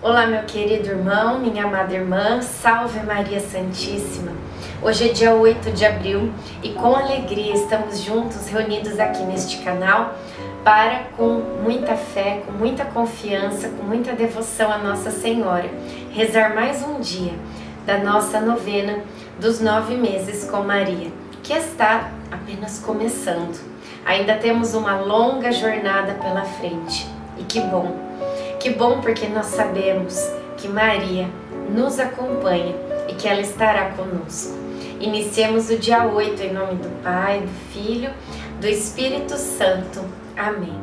Olá, meu querido irmão, minha amada irmã, salve Maria Santíssima. Hoje é dia 8 de abril e com alegria estamos juntos, reunidos aqui neste canal, para, com muita fé, com muita confiança, com muita devoção a Nossa Senhora, rezar mais um dia da nossa novena dos nove meses com Maria, que está apenas começando. Ainda temos uma longa jornada pela frente e que bom que bom porque nós sabemos que Maria nos acompanha e que ela estará conosco. Iniciemos o dia 8 em nome do Pai, do Filho, do Espírito Santo. Amém.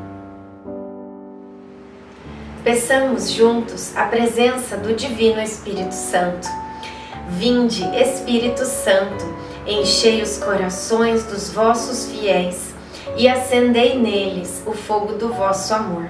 Peçamos juntos a presença do Divino Espírito Santo. Vinde, Espírito Santo, enchei os corações dos vossos fiéis e acendei neles o fogo do vosso amor.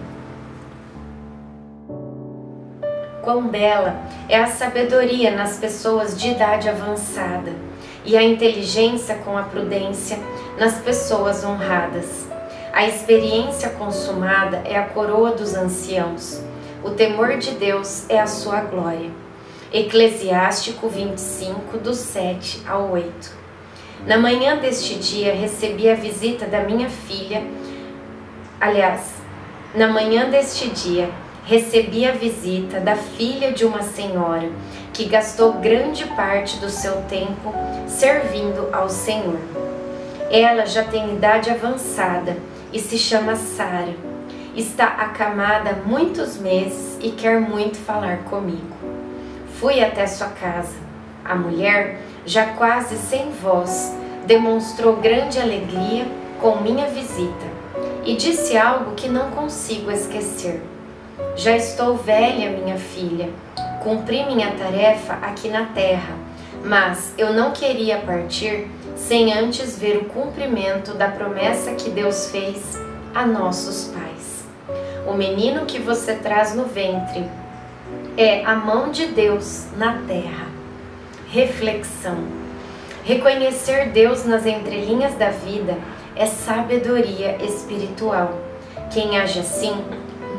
Quão bela é a sabedoria nas pessoas de idade avançada e a inteligência com a prudência nas pessoas honradas. A experiência consumada é a coroa dos anciãos. O temor de Deus é a sua glória. Eclesiástico 25, do 7 ao 8. Na manhã deste dia recebi a visita da minha filha. Aliás, na manhã deste dia recebi a visita da filha de uma senhora que gastou grande parte do seu tempo servindo ao Senhor. Ela já tem idade avançada e se chama Sara. Está acamada há muitos meses e quer muito falar comigo. Fui até sua casa. A mulher, já quase sem voz, demonstrou grande alegria com minha visita e disse algo que não consigo esquecer. Já estou velha, minha filha. Cumpri minha tarefa aqui na terra, mas eu não queria partir sem antes ver o cumprimento da promessa que Deus fez a nossos pais. O menino que você traz no ventre é a mão de Deus na terra. Reflexão. Reconhecer Deus nas entrelinhas da vida é sabedoria espiritual. Quem age assim